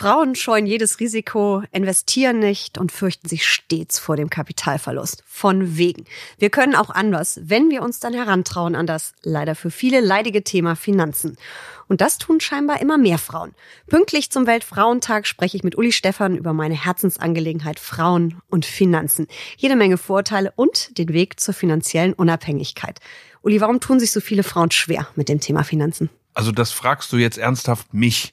Frauen scheuen jedes Risiko, investieren nicht und fürchten sich stets vor dem Kapitalverlust. Von wegen. Wir können auch anders, wenn wir uns dann herantrauen an das leider für viele leidige Thema Finanzen. Und das tun scheinbar immer mehr Frauen. Pünktlich zum Weltfrauentag spreche ich mit Uli Stephan über meine Herzensangelegenheit Frauen und Finanzen. Jede Menge Vorteile und den Weg zur finanziellen Unabhängigkeit. Uli, warum tun sich so viele Frauen schwer mit dem Thema Finanzen? Also das fragst du jetzt ernsthaft mich.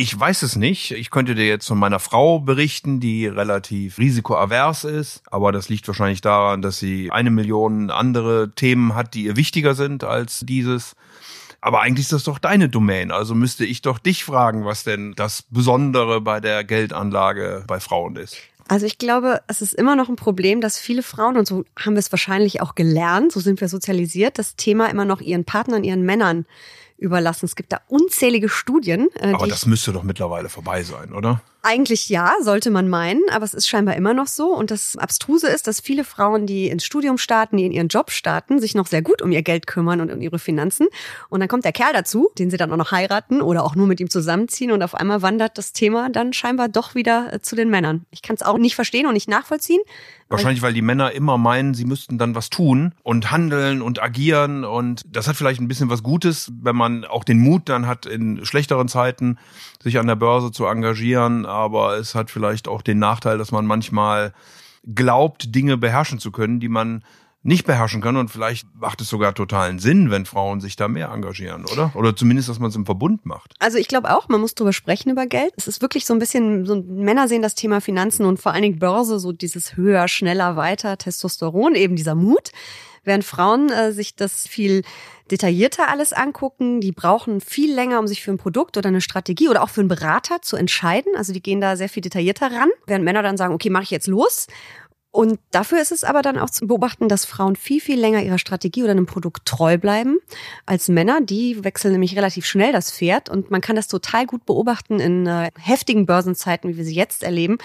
Ich weiß es nicht. Ich könnte dir jetzt von meiner Frau berichten, die relativ risikoavers ist. Aber das liegt wahrscheinlich daran, dass sie eine Million andere Themen hat, die ihr wichtiger sind als dieses. Aber eigentlich ist das doch deine Domain. Also müsste ich doch dich fragen, was denn das Besondere bei der Geldanlage bei Frauen ist. Also ich glaube, es ist immer noch ein Problem, dass viele Frauen, und so haben wir es wahrscheinlich auch gelernt, so sind wir sozialisiert, das Thema immer noch ihren Partnern, ihren Männern überlassen. Es gibt da unzählige Studien. Äh, aber das müsste doch mittlerweile vorbei sein, oder? Eigentlich ja, sollte man meinen, aber es ist scheinbar immer noch so. Und das Abstruse ist, dass viele Frauen, die ins Studium starten, die in ihren Job starten, sich noch sehr gut um ihr Geld kümmern und um ihre Finanzen. Und dann kommt der Kerl dazu, den sie dann auch noch heiraten oder auch nur mit ihm zusammenziehen. Und auf einmal wandert das Thema dann scheinbar doch wieder äh, zu den Männern. Ich kann es auch nicht verstehen und nicht nachvollziehen. Wahrscheinlich, weil die Männer immer meinen, sie müssten dann was tun und handeln und agieren. Und das hat vielleicht ein bisschen was Gutes, wenn man auch den Mut dann hat, in schlechteren Zeiten sich an der Börse zu engagieren. Aber es hat vielleicht auch den Nachteil, dass man manchmal glaubt, Dinge beherrschen zu können, die man nicht beherrschen können und vielleicht macht es sogar totalen Sinn, wenn Frauen sich da mehr engagieren, oder? Oder zumindest, dass man es im Verbund macht. Also ich glaube auch, man muss drüber sprechen über Geld. Es ist wirklich so ein bisschen, so Männer sehen das Thema Finanzen und vor allen Dingen Börse, so dieses höher, schneller, weiter, Testosteron, eben dieser Mut. Während Frauen äh, sich das viel detaillierter alles angucken. Die brauchen viel länger, um sich für ein Produkt oder eine Strategie oder auch für einen Berater zu entscheiden. Also die gehen da sehr viel detaillierter ran. Während Männer dann sagen, okay, mache ich jetzt los. Und dafür ist es aber dann auch zu beobachten, dass Frauen viel, viel länger ihrer Strategie oder einem Produkt treu bleiben als Männer. Die wechseln nämlich relativ schnell das Pferd und man kann das total gut beobachten in äh, heftigen Börsenzeiten, wie wir sie jetzt erleben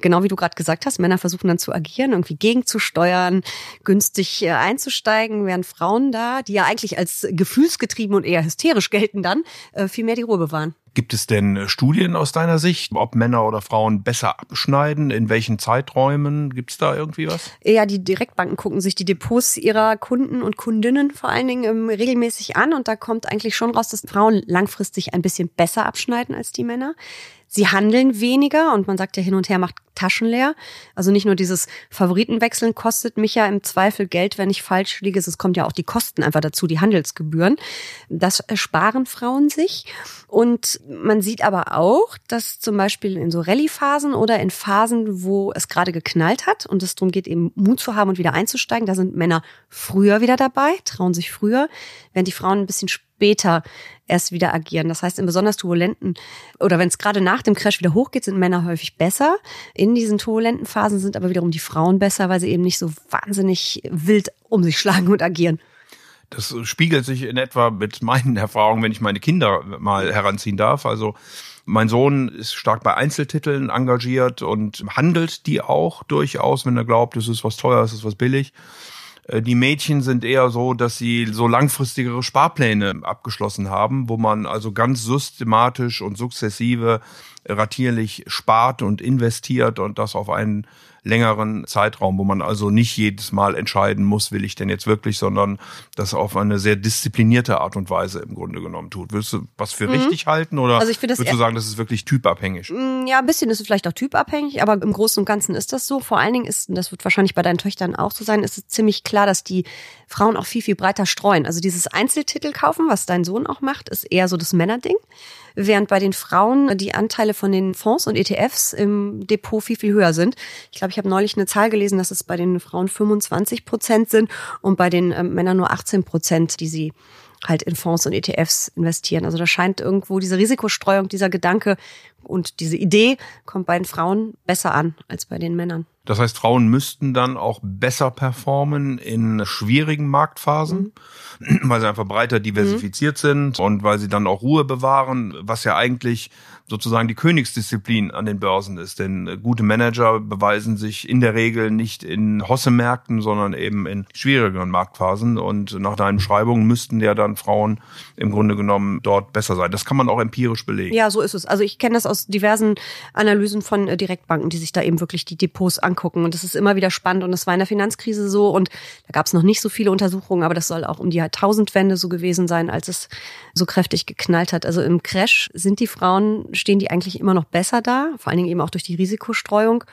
genau wie du gerade gesagt hast, Männer versuchen dann zu agieren, irgendwie gegenzusteuern, günstig äh, einzusteigen, während Frauen da, die ja eigentlich als gefühlsgetrieben und eher hysterisch gelten dann, äh, viel mehr die Ruhe bewahren. Gibt es denn Studien aus deiner Sicht, ob Männer oder Frauen besser abschneiden? In welchen Zeiträumen? Gibt es da irgendwie was? Ja, die Direktbanken gucken sich die Depots ihrer Kunden und Kundinnen vor allen Dingen ähm, regelmäßig an und da kommt eigentlich schon raus, dass Frauen langfristig ein bisschen besser abschneiden als die Männer. Sie handeln weniger und man sagt ja hin und her macht Taschen leer. Also nicht nur dieses Favoritenwechseln kostet mich ja im Zweifel Geld, wenn ich falsch liege. Es kommt ja auch die Kosten einfach dazu, die Handelsgebühren. Das sparen Frauen sich. Und man sieht aber auch, dass zum Beispiel in so Rallye-Phasen oder in Phasen, wo es gerade geknallt hat und es darum geht, eben Mut zu haben und wieder einzusteigen, da sind Männer früher wieder dabei, trauen sich früher, während die Frauen ein bisschen später erst wieder agieren. Das heißt, in besonders turbulenten oder wenn es gerade nach dem Crash wieder hochgeht, sind Männer häufig besser. In diesen turbulenten Phasen sind aber wiederum die Frauen besser, weil sie eben nicht so wahnsinnig wild um sich schlagen und agieren. Das spiegelt sich in etwa mit meinen Erfahrungen, wenn ich meine Kinder mal heranziehen darf. Also mein Sohn ist stark bei Einzeltiteln engagiert und handelt die auch durchaus, wenn er glaubt, es ist was teuer, es ist was billig. Äh, die Mädchen sind eher so, dass sie so langfristigere Sparpläne abgeschlossen haben, wo man also ganz systematisch und sukzessive ratierlich spart und investiert und das auf einen längeren Zeitraum, wo man also nicht jedes Mal entscheiden muss, will ich denn jetzt wirklich, sondern das auf eine sehr disziplinierte Art und Weise im Grunde genommen tut. Willst du was für mhm. richtig halten oder also ich würdest du sagen, das ist wirklich typabhängig? Mm, ja, ein bisschen ist es vielleicht auch typabhängig, aber im Großen und Ganzen ist das so. Vor allen Dingen ist, das wird wahrscheinlich bei deinen Töchtern auch so sein, ist es ziemlich klar, dass die Frauen auch viel, viel breiter streuen. Also dieses Einzeltitel kaufen, was dein Sohn auch macht, ist eher so das Männerding während bei den Frauen die Anteile von den Fonds und ETFs im Depot viel, viel höher sind. Ich glaube, ich habe neulich eine Zahl gelesen, dass es bei den Frauen 25 Prozent sind und bei den äh, Männern nur 18 Prozent, die sie halt in Fonds und ETFs investieren. Also da scheint irgendwo diese Risikostreuung, dieser Gedanke und diese Idee kommt bei den Frauen besser an als bei den Männern. Das heißt, Frauen müssten dann auch besser performen in schwierigen Marktphasen, mhm. weil sie einfach breiter diversifiziert mhm. sind und weil sie dann auch Ruhe bewahren, was ja eigentlich sozusagen die Königsdisziplin an den Börsen ist. Denn äh, gute Manager beweisen sich in der Regel nicht in Hosse-Märkten, sondern eben in schwierigeren Marktphasen. Und nach deinen Beschreibungen müssten ja dann Frauen im Grunde genommen dort besser sein. Das kann man auch empirisch belegen. Ja, so ist es. Also ich kenne das aus diversen Analysen von äh, Direktbanken, die sich da eben wirklich die Depots angucken. Und das ist immer wieder spannend. Und das war in der Finanzkrise so. Und da gab es noch nicht so viele Untersuchungen, aber das soll auch um die Jahrtausendwende so gewesen sein, als es so kräftig geknallt hat. Also im Crash sind die Frauen stehen die eigentlich immer noch besser da, vor allen Dingen eben auch durch die Risikostreuung.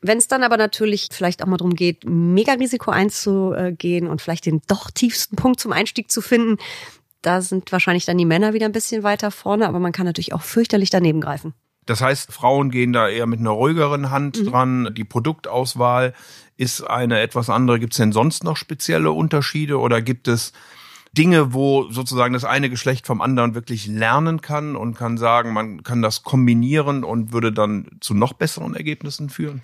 Wenn es dann aber natürlich vielleicht auch mal darum geht, Mega-Risiko einzugehen und vielleicht den doch tiefsten Punkt zum Einstieg zu finden, da sind wahrscheinlich dann die Männer wieder ein bisschen weiter vorne, aber man kann natürlich auch fürchterlich daneben greifen. Das heißt, Frauen gehen da eher mit einer ruhigeren Hand mhm. dran. Die Produktauswahl ist eine etwas andere. Gibt es denn sonst noch spezielle Unterschiede oder gibt es Dinge, wo sozusagen das eine Geschlecht vom anderen wirklich lernen kann und kann sagen, man kann das kombinieren und würde dann zu noch besseren Ergebnissen führen?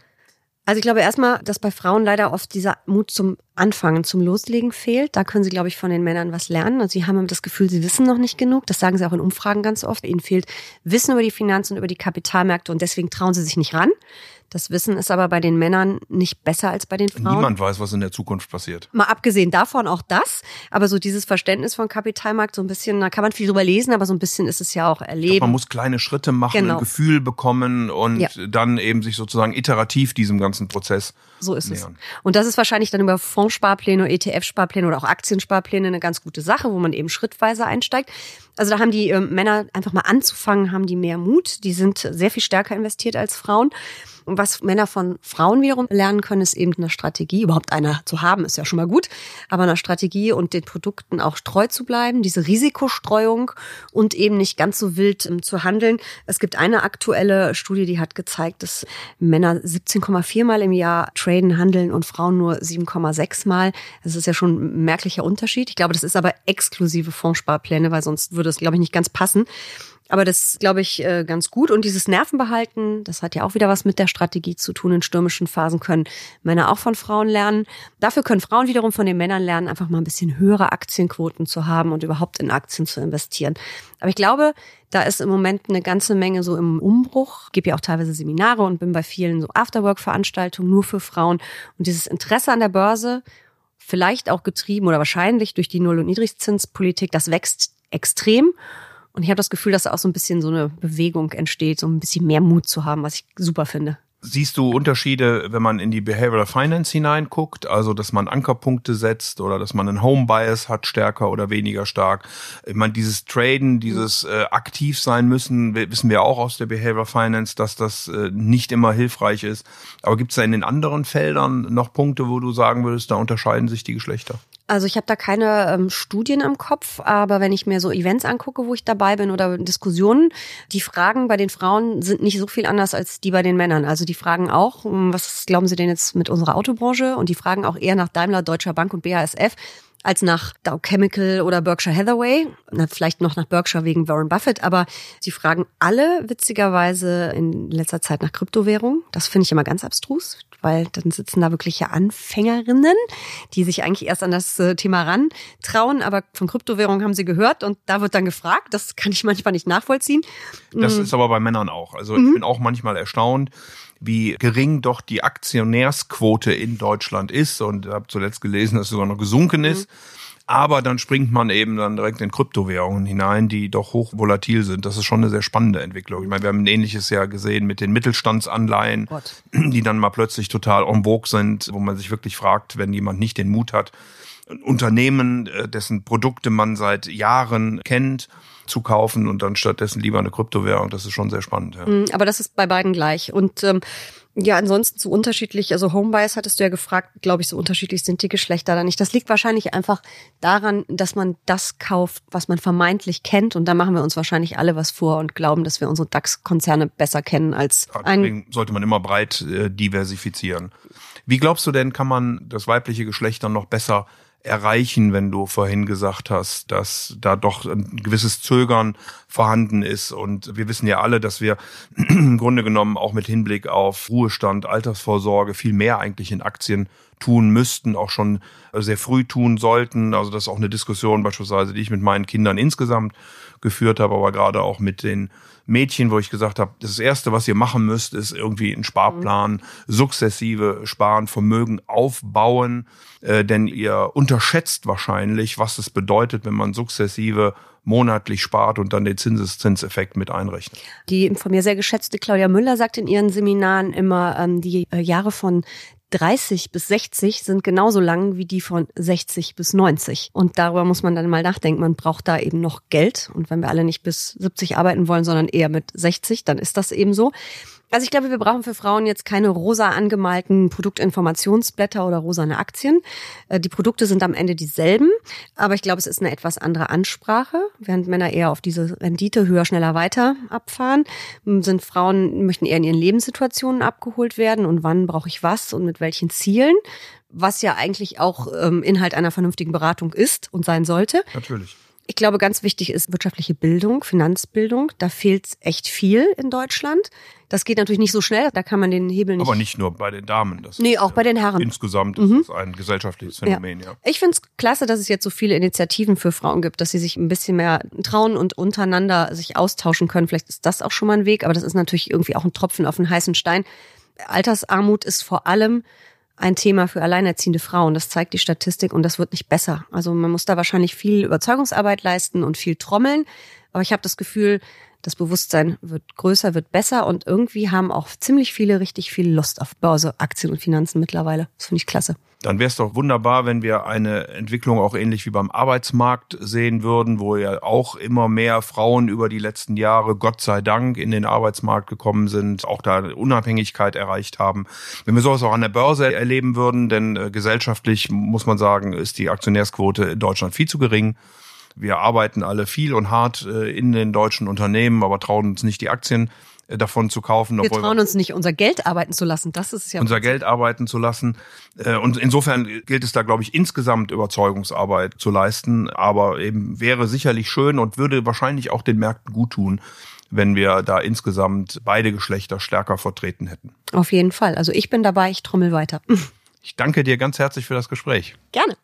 Also ich glaube erstmal, dass bei Frauen leider oft dieser Mut zum Anfangen, zum Loslegen fehlt. Da können sie, glaube ich, von den Männern was lernen. Also sie haben das Gefühl, sie wissen noch nicht genug. Das sagen sie auch in Umfragen ganz oft. Ihnen fehlt Wissen über die Finanzen und über die Kapitalmärkte und deswegen trauen sie sich nicht ran. Das Wissen ist aber bei den Männern nicht besser als bei den Frauen. Niemand weiß, was in der Zukunft passiert. Mal abgesehen davon auch das, aber so dieses Verständnis von Kapitalmarkt, so ein bisschen, da kann man viel drüber lesen, aber so ein bisschen ist es ja auch erleben. Glaub, man muss kleine Schritte machen, genau. ein Gefühl bekommen und ja. dann eben sich sozusagen iterativ diesem ganzen Prozess so ist nähern. es. Und das ist wahrscheinlich dann über Fondssparpläne, ETF-Sparpläne oder auch Aktiensparpläne eine ganz gute Sache, wo man eben schrittweise einsteigt. Also da haben die äh, Männer einfach mal anzufangen, haben die mehr Mut. Die sind sehr viel stärker investiert als Frauen. Und was Männer von Frauen wiederum lernen können, ist eben eine Strategie. Überhaupt eine zu haben, ist ja schon mal gut. Aber eine Strategie und den Produkten auch treu zu bleiben, diese Risikostreuung und eben nicht ganz so wild ähm, zu handeln. Es gibt eine aktuelle Studie, die hat gezeigt, dass Männer 17,4 Mal im Jahr traden, handeln und Frauen nur 7,6 Mal. Das ist ja schon ein merklicher Unterschied. Ich glaube, das ist aber exklusive Fondssparpläne, weil sonst würde es, glaube ich, nicht ganz passen. Aber das glaube ich äh, ganz gut. Und dieses Nervenbehalten, das hat ja auch wieder was mit der Strategie zu tun. In stürmischen Phasen können Männer auch von Frauen lernen. Dafür können Frauen wiederum von den Männern lernen, einfach mal ein bisschen höhere Aktienquoten zu haben und überhaupt in Aktien zu investieren. Aber ich glaube, da ist im Moment eine ganze Menge so im Umbruch. Ich gebe ja auch teilweise Seminare und bin bei vielen so Afterwork-Veranstaltungen nur für Frauen. Und dieses Interesse an der Börse, vielleicht auch getrieben oder wahrscheinlich durch die Null- und Niedrigzinspolitik, das wächst extrem. Und ich habe das Gefühl, dass da auch so ein bisschen so eine Bewegung entsteht, so ein bisschen mehr Mut zu haben, was ich super finde. Siehst du Unterschiede, wenn man in die Behavioral Finance hineinguckt, also dass man Ankerpunkte setzt oder dass man einen Home Bias hat, stärker oder weniger stark? Ich meine, dieses Traden, dieses äh, aktiv sein müssen, wissen wir auch aus der Behavioral Finance, dass das äh, nicht immer hilfreich ist. Aber gibt es da in den anderen Feldern noch Punkte, wo du sagen würdest, da unterscheiden sich die Geschlechter? Also ich habe da keine ähm, Studien im Kopf, aber wenn ich mir so Events angucke, wo ich dabei bin oder Diskussionen, die Fragen bei den Frauen sind nicht so viel anders als die bei den Männern. Also die fragen auch, hm, was glauben Sie denn jetzt mit unserer Autobranche? Und die fragen auch eher nach Daimler, Deutscher Bank und BASF als nach Dow Chemical oder Berkshire Hathaway. Na, vielleicht noch nach Berkshire wegen Warren Buffett, aber sie fragen alle witzigerweise in letzter Zeit nach Kryptowährung. Das finde ich immer ganz abstrus, weil dann sitzen da wirkliche Anfängerinnen, die sich eigentlich erst an das äh, Thema rantrauen, aber von Kryptowährung haben sie gehört und da wird dann gefragt. Das kann ich manchmal nicht nachvollziehen. Das mm. ist aber bei Männern auch. Also mhm. ich bin auch manchmal erstaunt, wie gering doch die Aktionärsquote in Deutschland ist. Und habe zuletzt gelesen, dass es sogar noch gesunken ist. Mhm. Aber dann springt man eben dann direkt in Kryptowährungen hinein, die doch hoch volatil sind. Das ist schon eine sehr spannende Entwicklung. Ich meine, wir haben ein ähnliches ja gesehen mit den Mittelstandsanleihen, Gott. die dann mal plötzlich total en vogue sind, wo man sich wirklich fragt, wenn jemand nicht den Mut hat, ein Unternehmen, äh, dessen Produkte man seit Jahren kennt, zu kaufen und dann stattdessen lieber eine Kryptowährung. Das ist schon sehr spannend. Ja. Mhm, aber das ist bei beiden gleich. Und ähm, ja, ansonsten so unterschiedlich. Also Homebias hattest du ja gefragt, glaube ich, so unterschiedlich sind die Geschlechter da nicht. Das liegt wahrscheinlich einfach daran, dass man das kauft, was man vermeintlich kennt. Und da machen wir uns wahrscheinlich alle was vor und glauben, dass wir unsere DAX-Konzerne besser kennen als ein. Deswegen sollte man immer breit äh, diversifizieren. Wie glaubst du denn, kann man das weibliche Geschlecht dann noch besser erreichen, wenn du vorhin gesagt hast, dass da doch ein gewisses Zögern vorhanden ist. Und wir wissen ja alle, dass wir im Grunde genommen auch mit Hinblick auf Ruhestand, Altersvorsorge viel mehr eigentlich in Aktien tun müssten, auch schon sehr früh tun sollten. Also das ist auch eine Diskussion beispielsweise, die ich mit meinen Kindern insgesamt geführt habe, aber gerade auch mit den Mädchen, wo ich gesagt habe, das Erste, was ihr machen müsst, ist irgendwie einen Sparplan, sukzessive sparen, Vermögen aufbauen, äh, denn ihr unterschätzt wahrscheinlich, was es bedeutet, wenn man sukzessive monatlich spart und dann den Zinseszinseffekt mit einrechnet. Die von mir sehr geschätzte Claudia Müller sagt in ihren Seminaren immer, ähm, die äh, Jahre von 30 bis 60 sind genauso lang wie die von 60 bis 90. Und darüber muss man dann mal nachdenken. Man braucht da eben noch Geld. Und wenn wir alle nicht bis 70 arbeiten wollen, sondern eher mit 60, dann ist das eben so. Also ich glaube, wir brauchen für Frauen jetzt keine rosa angemalten Produktinformationsblätter oder rosane Aktien. Äh, die Produkte sind am Ende dieselben, aber ich glaube, es ist eine etwas andere Ansprache. Während Männer eher auf diese Rendite höher, schneller, weiter abfahren, sind Frauen, möchten eher in ihren Lebenssituationen abgeholt werden und wann brauche ich was und mit welchen Zielen was ja eigentlich auch ähm, Inhalt einer vernünftigen Beratung ist und sein sollte. Natürlich. Ich glaube, ganz wichtig ist wirtschaftliche Bildung, Finanzbildung. Da fehlt echt viel in Deutschland. Das geht natürlich nicht so schnell, da kann man den Hebel nicht. Aber nicht nur bei den Damen. Das nee, auch bei den Herren. Insgesamt mhm. ist es ein gesellschaftliches Phänomen, ja. ja. Ich finde es klasse, dass es jetzt so viele Initiativen für Frauen gibt, dass sie sich ein bisschen mehr trauen und untereinander sich austauschen können. Vielleicht ist das auch schon mal ein Weg, aber das ist natürlich irgendwie auch ein Tropfen auf einen heißen Stein. Altersarmut ist vor allem ein Thema für alleinerziehende Frauen. Das zeigt die Statistik und das wird nicht besser. Also man muss da wahrscheinlich viel Überzeugungsarbeit leisten und viel trommeln. Aber ich habe das Gefühl, das Bewusstsein wird größer, wird besser und irgendwie haben auch ziemlich viele richtig viel Lust auf Börse, Aktien und Finanzen mittlerweile. Das finde ich klasse. Dann wäre es doch wunderbar, wenn wir eine Entwicklung auch ähnlich wie beim Arbeitsmarkt sehen würden, wo ja auch immer mehr Frauen über die letzten Jahre, Gott sei Dank, in den Arbeitsmarkt gekommen sind, auch da Unabhängigkeit erreicht haben. Wenn wir sowas auch an der Börse erleben würden, denn äh, gesellschaftlich muss man sagen, ist die Aktionärsquote in Deutschland viel zu gering. Wir arbeiten alle viel und hart äh, in den deutschen Unternehmen, aber trauen uns nicht die Aktien äh, davon zu kaufen. Wir trauen uns nicht, unser Geld arbeiten zu lassen. Das ist ja unser Geld arbeiten zu lassen. Äh, und insofern gilt es da, glaube ich, insgesamt Überzeugungsarbeit zu leisten. Aber eben wäre sicherlich schön und würde wahrscheinlich auch den Märkten gut tun, wenn wir da insgesamt beide Geschlechter stärker vertreten hätten. Auf jeden Fall. Also ich bin dabei, ich trommel weiter. Ich danke dir ganz herzlich für das Gespräch. Gerne.